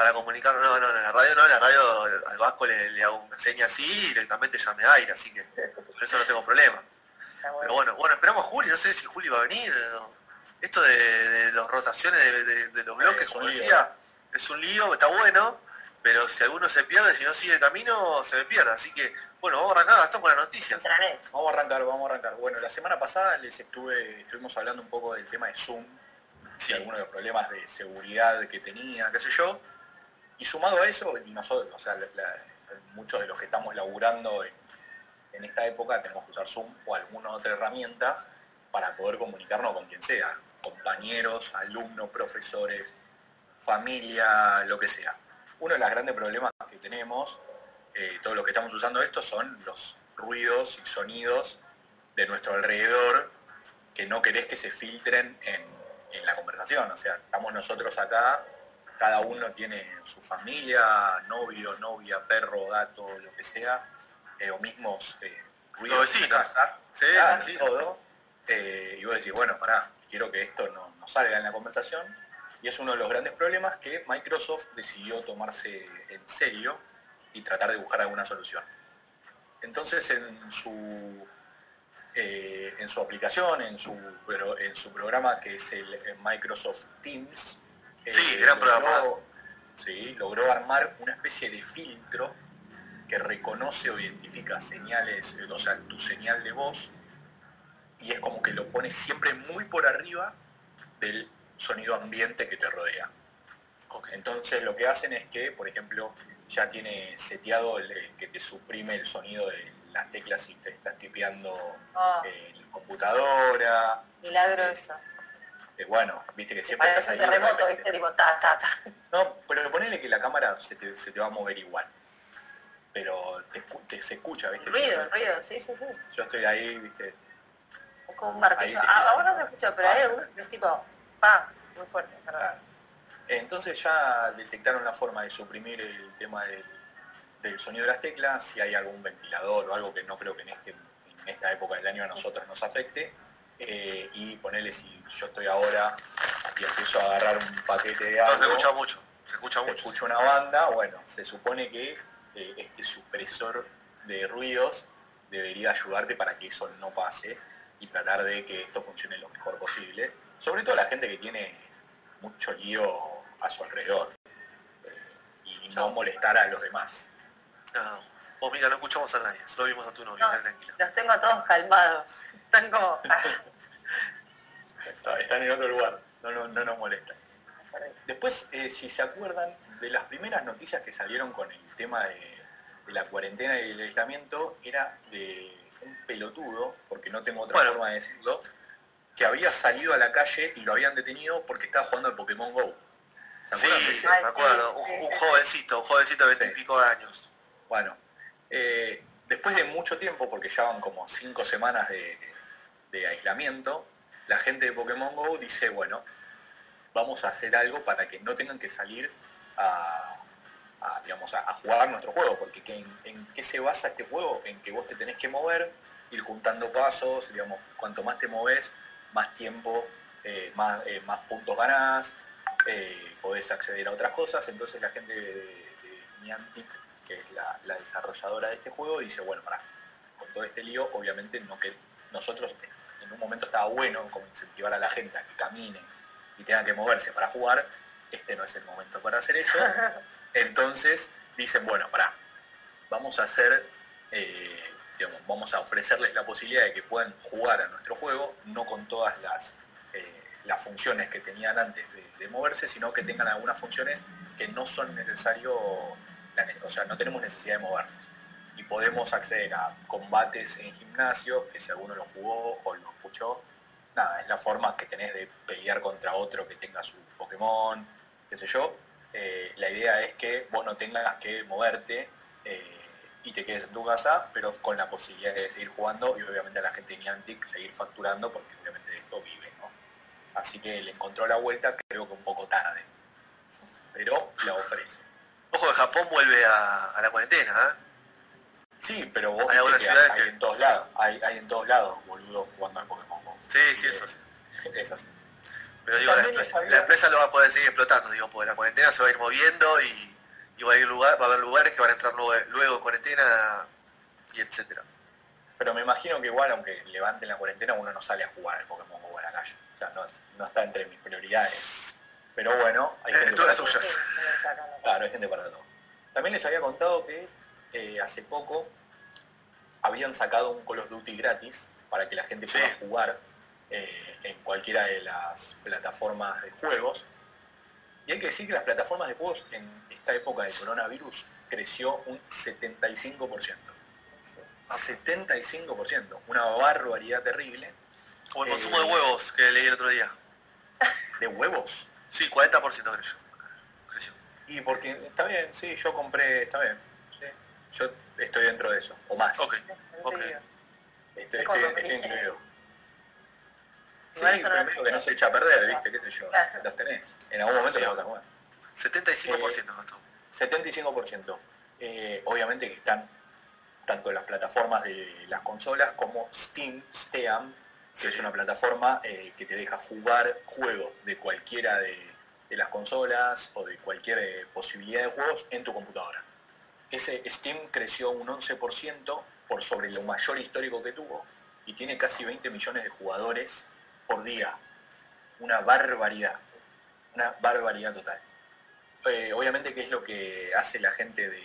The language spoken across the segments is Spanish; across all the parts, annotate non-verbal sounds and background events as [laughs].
Para comunicarnos, no, no, en la radio no, en la radio al Vasco le, le hago una seña así y directamente ya me da aire, así que por eso no tengo problema. Pero bueno. bueno, esperamos a Juli, no sé si Juli va a venir. ¿no? Esto de, de las rotaciones de, de- de los bloques, como lío, decía, es un lío, está bueno, pero si alguno se pierde, si no sigue el camino, se me pierde. Así que, bueno, vamos a arrancar, Gastón, con las noticias. Vamos a arrancar, vamos a arrancar. Bueno, la semana pasada les estuve, estuvimos hablando un poco del tema de Zoom, Sí, de algunos de los problemas de seguridad que tenía, qué sé yo. Y sumado a eso, nosotros, o sea, muchos de los que estamos laburando en, esta época tenemos que usar Zoom o alguna otra herramienta para poder comunicarnos con quien sea, compañeros, alumnos, profesores, familia, lo que sea. Uno de los grandes problemas que tenemos, eh, todos los que estamos usando esto, son los ruidos y sonidos de nuestro alrededor que no querés que se filtren en, en la conversación. O sea, estamos nosotros acá, cada uno tiene su familia, novio, novia, perro, gato, lo que sea, eh, o mismos eh, ruidos de casa, sí, claro, sí. todo. Eh, y vos decís, bueno, pará, quiero que esto no, no salga en la conversación. Y es uno de los grandes problemas que Microsoft decidió tomarse en serio y tratar de buscar alguna solución. Entonces en su, eh, en su aplicación, en su, pero en su programa que es el eh, Microsoft Teams, Sí, gran programa. sí, logró armar una especie de filtro que reconoce o identifica señales, eh, o sea, tu señal de voz, y es como que lo pone siempre muy por arriba del sonido ambiente que te rodea. Entonces lo que hacen es que, por ejemplo, ya tiene seteado el, eh, que te suprime el sonido de las teclas si te estás tipeando Oh, en la computadora. milagro eso. Bueno, viste que siempre estás ahí. repente- viste, tipo, ta, ta, ta. No, pero ponele que la cámara se te, se te va a mover igual. Pero te, se escucha, ¿viste? Ruido, ruido, sí, sí, sí. Yo estoy ahí, ¿viste? Es como un martillo. Ah, ahora no se escucha, pero hay algunos que es tipo, pa, muy fuerte, ¿verdad? Entonces ya detectaron la forma de suprimir el tema del, del sonido de las teclas, si hay algún ventilador o algo que no creo que en, este, en esta época del año a nosotros nos afecte, eh, y ponerle si yo estoy ahora y empiezo a agarrar un paquete de No, algo, se escucha mucho, se escucha se mucho. escucha una banda, bueno, se supone que eh, este supresor de ruidos debería ayudarte para que eso no pase y tratar de que esto funcione lo mejor posible. Sobre todo la gente que tiene mucho lío a su alrededor eh, y no molestar a los demás. No, vos, mira, no escuchamos a nadie, solo vimos a tu novio, No. tranquila. Los tengo a todos calmados. Están como, ah, [laughs] Está- Están en otro lugar, no, no, no nos molestan. Después, eh, si se acuerdan, de las primeras noticias que salieron con el tema de, de la cuarentena y el aislamiento, era de un pelotudo, porque no tengo otra Bueno. forma de decirlo, que había salido a la calle y lo habían detenido porque estaba jugando al Pokémon GO. ¿Se Sí, acuerdan me acuerdo, un, jovencito, un jovencito de Sí. veintipico de años. Bueno, eh, después de mucho tiempo, porque ya van como cinco semanas de, aislamiento, la gente de Pokémon GO dice, bueno, vamos a hacer algo para que no tengan que salir a, a, digamos, a, jugar nuestro juego, porque ¿qué- en, qué se basa este juego? En que vos te tenés que mover, ir juntando pasos, digamos, cuanto más te moves, más tiempo, eh, más, eh, más puntos ganás, eh, podés acceder a otras cosas, entonces la gente de, de que es la, la desarrolladora de este juego, dice, bueno, para con todo este lío, obviamente no que nosotros en un momento estaba bueno como incentivar a la gente a que camine y tenga que moverse para jugar, este no es el momento para hacer eso, [laughs] entonces dicen, bueno, pará, vamos a hacer, eh, digamos, vamos a ofrecerles la posibilidad de que puedan jugar a nuestro juego, no con todas las, eh, las funciones que tenían antes de, de moverse, sino que tengan algunas funciones que no son necesario, o sea, no tenemos necesidad de movernos. Y podemos acceder a combates en gimnasio, que si alguno lo jugó o lo escuchó, nada, es la forma que tenés de pelear contra otro que tenga su Pokémon, qué sé yo. Eh, la idea es que vos no tengas que moverte eh, y te quedes en tu casa, pero con la posibilidad de seguir jugando y obviamente a la gente de Niantic seguir facturando, porque obviamente de esto vive, ¿no? Así que le encontró la vuelta, creo que un poco tarde, pero la ofrece. Ojo que Japón vuelve a, a la cuarentena, ¿eh? Sí, pero vos Hay algunas ciudades hay, que- en todos lados, hay, hay en todos lados, boludo, jugando al Pokémon Go. Sí, sí, eso sí. [laughs] Es así. Pero digo, la, la empresa lo va a poder seguir explotando, digo, porque la cuarentena se va a ir moviendo y, y va a ir lugar, va a haber lugares que van a entrar luego, luego de cuarentena y etcétera. Pero me imagino que igual, aunque levanten la cuarentena, uno no sale a jugar al Pokémon Go a la calle. O sea, no, no está entre mis prioridades. Pero bueno, hay Eh, gente todas para las todo. tuyas. Claro, hay gente para todo. También les había contado que eh, hace poco habían sacado un Call of Duty gratis para que la gente Sí. pueda jugar eh, en cualquiera de las plataformas de juegos. Y hay que decir que las plataformas de juegos en esta época de coronavirus creció un 75%. 75%, una barbaridad terrible Como el Eh, consumo de huevos que leí el otro día. de huevos. Sí, 40% creo yo. Creció. Y porque está bien, sí, yo compré, está bien. sí. Yo estoy dentro de eso, o más. Ok, ok. Estoy, Es estoy, como estoy que- incluido. Sí, eso no- primero que no se echa a perder, ¿viste? ¿Qué sé yo? Las tenés. En algún momento Sí. las vas a jugar. 75% gastó. 75%. Eh, obviamente que están tanto las plataformas de las consolas como Steam, Steam, Es una plataforma eh, que te deja jugar juegos de cualquiera de, de las consolas o de cualquier eh, posibilidad de juegos en tu computadora. Ese Steam creció un 11% por sobre lo mayor histórico que tuvo y tiene casi 20 millones de jugadores por día. Una barbaridad, una barbaridad total. Eh, obviamente que es lo que hace la gente de,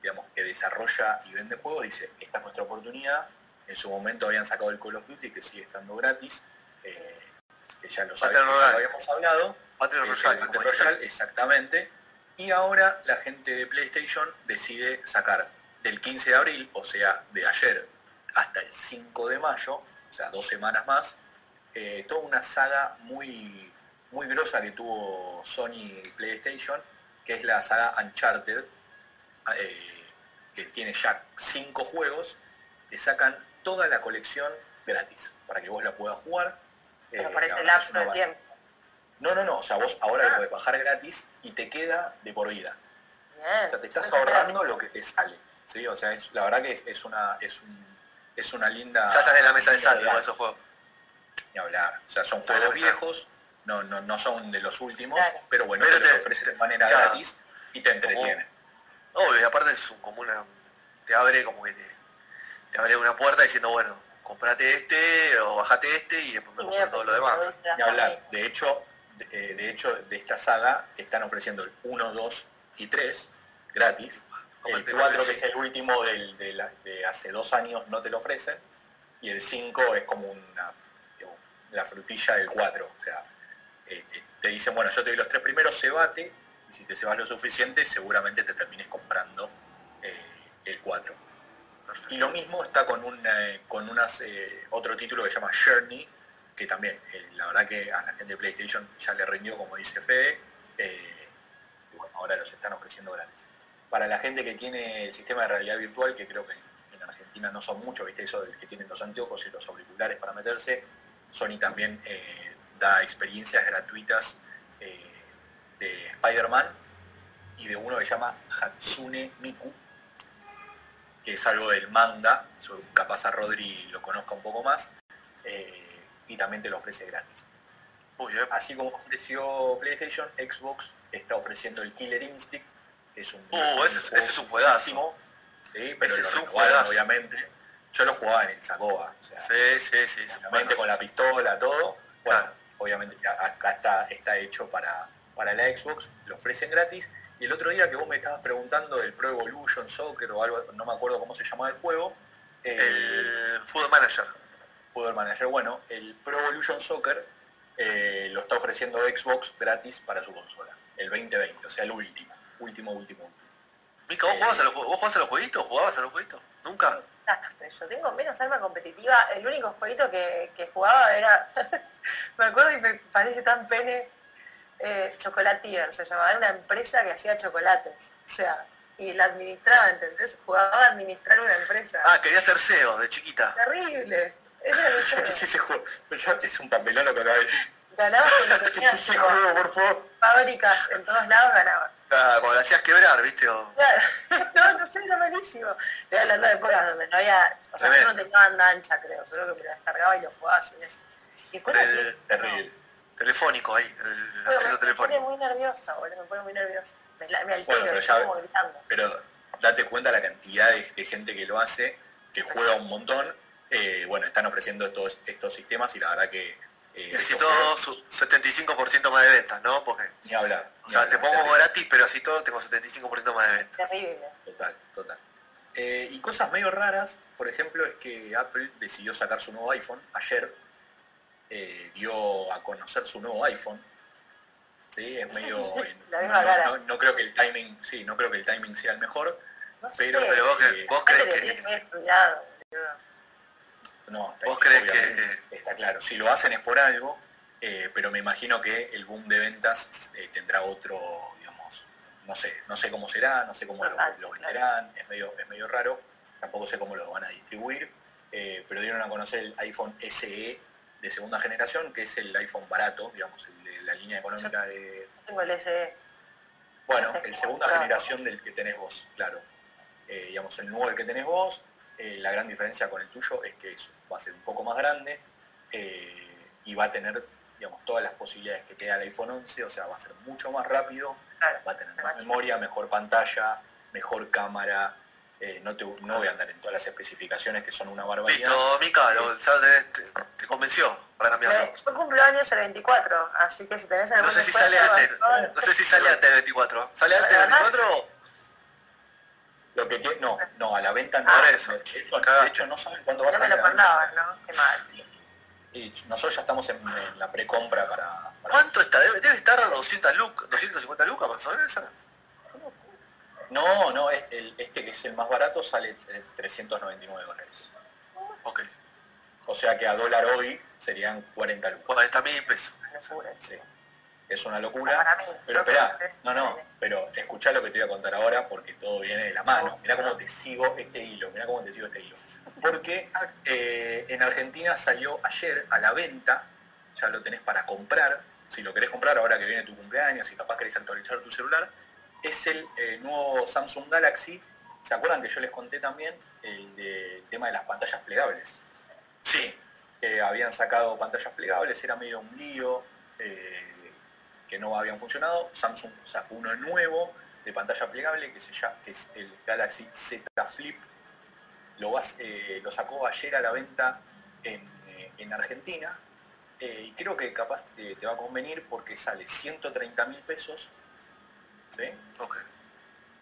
digamos, que desarrolla y vende juegos, dice, esta es nuestra oportunidad. En su momento habían sacado el Call of Duty, que sigue estando gratis, eh, que ya lo, ya Royale. habíamos hablado. Battle Royale, Battle como Royale, dije. exactamente. Y ahora la gente de PlayStation decide sacar del 15 de abril, o sea, de ayer hasta el 5 de mayo, o sea, dos semanas más, eh, toda una saga muy, muy grosa que tuvo Sony y PlayStation, que es la saga Uncharted, eh, que tiene ya cinco juegos, te sacan toda la colección gratis, para que vos la puedas jugar. Pero Eh, por la ese verdad es lapso una de ba- tiempo. no, no, no, o sea, vos ahora lo Ah. podés bajar gratis y te queda de por vida. Bien. O sea, te estás ahorrando lo que te sale. ¿sí? O sea, es, la verdad que es, es una, es, un- es una linda... Ya están en la mesa de linda sal con idea. esos juegos. Ni hablar. O sea, son juegos viejos, no, no, no son de los últimos, Claro. pero bueno, Pero te los te- ofrecen de manera claro. gratis y te entretienen. Obvio, y aparte es un- como una. Te abre como que te, te abre una puerta diciendo, bueno, comprate este o bajate este y después me y compro todo lo demás. Ni hablar. De hecho, de, eh, de hecho, de esta saga te están ofreciendo el 1, 2 y 3 gratis. El Aparte, 4, sí. que es el último del- de, la- de hace dos años, no te lo ofrecen. Y el 5 es como una, la frutilla del 4. O sea, eh, te, te dicen, bueno, yo te doy los tres primeros, cebate. Y si te cebas lo suficiente, seguramente te termines comprando eh, el 4. Y lo mismo está con, un, eh, con unas, eh, otro título que se llama Journey, que también, eh, la verdad que a la gente de PlayStation ya le rindió, como dice Fede, y bueno, ahora los están ofreciendo gratis. Para la gente que tiene el sistema de realidad virtual, que creo que en Argentina no son muchos, ¿viste? Eso del que tienen los anteojos y los auriculares para meterse, Sony también da experiencias gratuitas de Spider-Man y de uno que se llama Hatsune Miku, que es algo del manga, so- capaz a Rodri lo conozca un poco más, eh, y también te lo ofrece gratis. Así como ofreció PlayStation, Xbox está ofreciendo el Killer Instinct, que es un, Uh, ese es- ese es un juegazo. buenísimo, sí, pero Ese lo es un juegazo. obviamente. Yo lo jugaba en el Sacoa, o sea, Sí, sí, sí. obviamente con la pistola, todo. Bueno, Claro. obviamente acá está, está hecho para, para la Xbox, lo ofrecen gratis. Y el otro día que vos me estabas preguntando del Pro Evolution Soccer o algo, no me acuerdo cómo se llamaba el juego, Eh, El Football Manager. Football Manager. Bueno, el Pro Evolution Soccer eh, lo está ofreciendo Xbox gratis para su consola. El 2020, o sea, el último. Último, último, último. Mica, ¿vos jugabas a los, vos jugabas a los jueguitos? ¿Jugabas a los jueguitos? ¿Nunca? Yo tengo menos alma competitiva. El único jueguito que, que jugaba era. [laughs] me acuerdo y me parece tan pene. Eh, Chocolatier se llamaba. Era una empresa que hacía chocolates. O sea, y la administraba, ¿entendés? Jugaba a administrar una empresa. Ah, quería ser CEO de chiquita. Terrible. [laughs] Ese juego. Es un papelón lo que acaba de decir. Ganabas cuando [laughs] tenías Ese juego, por favor. fábricas en todos lados, ganabas. Ah, cuando la hacías quebrar, ¿viste? O- Claro, [laughs] no, no sé, era malísimo. Estoy hablando de épocas donde no había, o sea, yo no tenía banda ancha, creo, solo que me la descargaba y lo jugaba sin eso. Y después así, El- Terrible. Telefónico ahí, el no, acceso me, me pone telefónico. muy nerviosa, boludo, me pone muy nerviosa. Me, la- me altero, Bueno, pero ya- como gritando. Pero date cuenta la cantidad de, de gente que lo hace, que juega un montón. Eh, bueno, están ofreciendo estos, estos sistemas y la verdad que... eh, Necesito estos su 75% más de ventas, ¿no? Porque, Ni hablar. o ni sea, hablar, te pongo terrible. gratis, pero así todo tengo 75% más de ventas. Terrible. Total, total. Eh, y cosas medio raras, por ejemplo, es que Apple decidió sacar su nuevo iPhone. Ayer eh, dio a conocer su nuevo iPhone. Sí, es [laughs] medio. La no, misma no- cara. no- no creo que el timing, sí, no creo que el timing sea el mejor. No Pero- sé, Pero vos, Eh, que, vos crees que... No, está ¿Vos crees obviamente, Está claro. Si lo hacen es por algo, eh, pero me imagino que el boom de ventas eh, tendrá otro, digamos, no sé, no sé cómo será, no sé cómo lo, lo venderán, es medio, es medio raro, tampoco sé cómo lo van a distribuir, eh, pero dieron a conocer el iPhone SE de segunda generación, que es el iPhone barato, digamos, el de la línea económica de, tengo el SE. bueno, el segunda Claro. generación del que tenés vos, claro. Eh, digamos, el nuevo del que tenés vos, eh, la gran diferencia con el tuyo es que eso, va a ser un poco más grande eh, y va a tener, digamos, todas las posibilidades que queda el iPhone 11, o sea, va a ser mucho más rápido, va a tener Más memoria, mejor pantalla, mejor cámara. Eh, no, te, no voy a andar en todas las especificaciones que son una barbaridad. Listo, Mica, lo, ya tenés- te, te convenció para cambiarlo. Me- Yo cumplo años el 24, así que si tenés algún No sé si sale antes, no sé si sale antes del 24. ¿Sale antes del 24? Lo que tiene, no, no, a la venta no. Por eso, De hecho, cagaste. de hecho, no saben cuándo va a No me salir. lo mandaban, ¿no? Qué mal. Y nosotros ya estamos en, en la precompra para, para- ¿Cuánto está? Debe, debe estar a 200 lucas, 250 lucas más o menos. No, no, es el- este que es el más barato sale eh, 399 dólares. Ok, O sea que a dólar hoy serían 40 lucas. 40 mil pesos. Sí. Es una locura. Para mí. Pero espera, no, no, pero escuchá lo que te voy a contar ahora porque todo viene de la mano. Mirá cómo te sigo este hilo, mirá cómo te sigo este hilo. Porque eh, en Argentina salió ayer a la venta, ya lo tenés para comprar, si lo querés comprar ahora que viene tu cumpleaños y capaz querés actualizar tu celular, es el eh, nuevo Samsung Galaxy. ¿Se acuerdan que yo les conté también el, de- tema de las pantallas plegables? Sí, que habían sacado pantallas plegables, era medio un lío, eh, que no habían funcionado. Samsung sacó uno nuevo de pantalla plegable que, se llama, que es el Galaxy Z Flip. Lo, vas- eh, lo sacó ayer a la venta en, en Argentina y creo que capaz te, te va a convenir porque sale 130 mil pesos, ¿sí? ok.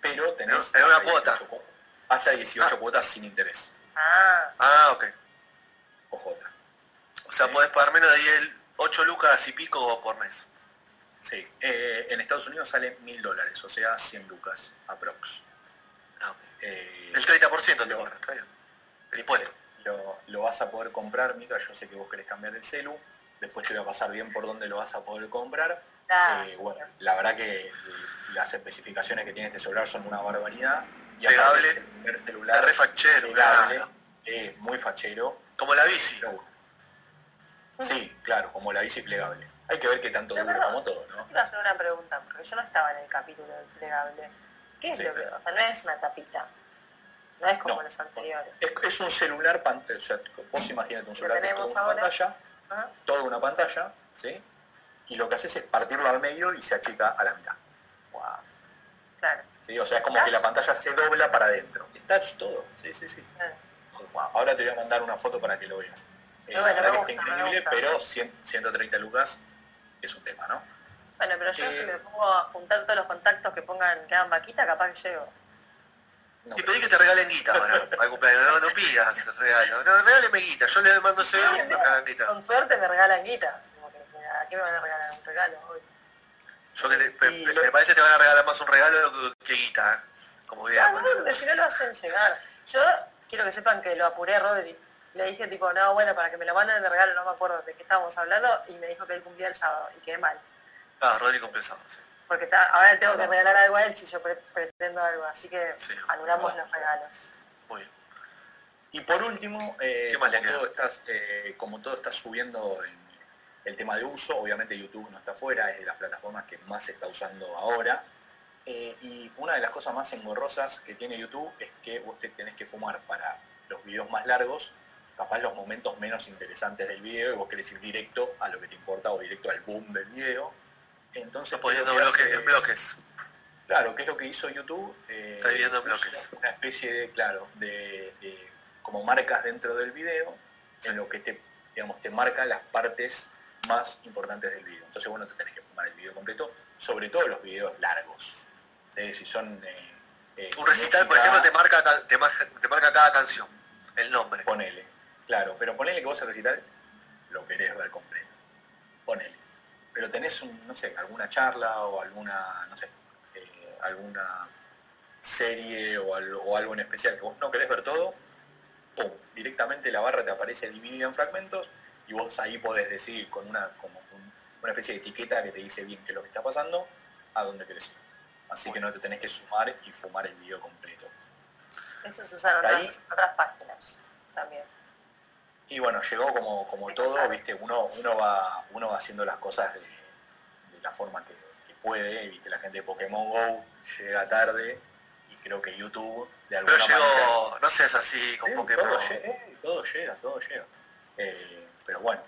pero tenés En una cuota. 18 cu- hasta 18 Ah. cuotas sin interés. Ah, Ah, ok. OJ. O sea, Sí. podés pagar menos de 10, 8 lucas y pico por mes. Sí, eh, en Estados Unidos sale mil dólares, o sea, 100 lucas aprox. Ah, ok. Eh, El 30% te cobra, está bien. El impuesto. lo, lo vas a poder comprar, Mica, yo sé que vos querés cambiar el celu, después te voy a pasar bien por dónde lo vas a poder comprar. Claro. Eh, bueno, la verdad que eh, las especificaciones que tiene este celular son una barbaridad. Y es el primer celular Es re fachero, plegable, claro. eh, muy fachero. Como la bici. Sí, claro, como la bici plegable. Hay que ver qué tanto Pero dura perdón, como todo, ¿no? Te iba a hacer una pregunta, porque yo no estaba en el capítulo del plegable. ¿Qué es Sí. lo que.? O sea, no es una tapita. No es como No. los anteriores. Es, es un celular pantalla, o sea, vos imagínate un celular con toda una ahora. pantalla, Ajá. toda una pantalla, ¿sí? Y lo que haces es partirlo al medio y se achica a la mitad. Wow. Claro. ¿sí? O sea, es como que la pantalla se dobla para adentro. Es touch todo, sí, sí, sí. Wow, Ahora te voy a mandar una foto para que lo veas. Eh, Pero la verdad que está increíble, gusta. pero 100 130 lucas es un tema, ¿no? Bueno, pero yo Eh, si me pongo a juntar todos los contactos que pongan que hagan vaquita, capaz que llego. No, Y pedí que te regalen guita ahora, [laughs] al cumpleaños. No, no pidas regalo. No, regáleme guita. Yo le mando ese y me regalan guita. Con suerte me regalan guita. Como que, ¿A qué me van a regalar un regalo hoy? Yo que te- me, Y me- lo- me parece que te van a regalar más un regalo que, que guita. ¿eh? Como Ah, idea. no, porque si no lo hacen llegar. Yo quiero que sepan que lo apuré a Rodri. Le dije tipo, no, bueno, para que me lo manden de regalo, no me acuerdo de qué estábamos hablando, y me dijo que él cumplía el sábado, y quedé mal. Ah, Rodri compensado. Sí. Porque ta- ahora tengo que regalar algo a él si yo pre- pretendo algo, así que Sí. anulamos los regalos. Muy bien. Y por último, eh, ¿Qué más como, todo estás, eh, como todo está subiendo en el tema de uso, obviamente YouTube no está fuera, es de las plataformas que más se está usando ahora. Eh, y una de las cosas más engorrosas que tiene YouTube es que vos te tenés que fumar para los videos más largos, capaz los momentos menos interesantes del video, y vos querés ir directo a lo que te importa o directo al boom del video. Entonces, poniendo ¿qué es lo que bloques, hace? en bloques. Claro, ¿qué es lo que hizo YouTube? Eh, Está puso bloques. Una especie de, claro, de, de- como marcas dentro del video, en lo que te, digamos, te marca las partes más importantes del video. Entonces, bueno, te tenés que fumar el video completo, sobre todo los videos largos. ¿sí? Si son... eh, eh, Un recital, por ejemplo, te marca, ca- te marca, te marca cada canción, el nombre. Ponele, claro, pero ponele que vos el recital lo querés ver completo. Ponele. Pero tenés, un, no sé, alguna charla o alguna, no sé, eh, alguna serie o algo, o algo en especial que vos no querés ver todo, pum, directamente la barra te aparece dividida en fragmentos y vos ahí podés decir con una, como un- una especie de etiqueta que te dice bien qué es lo que está pasando, a dónde querés ir. Así que no te tenés que sumar y fumar el video completo. Eso se usa en Ahí- otras, otras páginas también. Y bueno, llegó como, como todo, viste, uno, uno va, uno va haciendo las cosas de, de la forma que, que puede, viste, la gente de Pokémon Go llega tarde y creo que YouTube de alguna Pero manera. llegó, no seas así con Eh, Pokémon. Todo, llega, eh, todo llega, todo llega. Eh, pero bueno,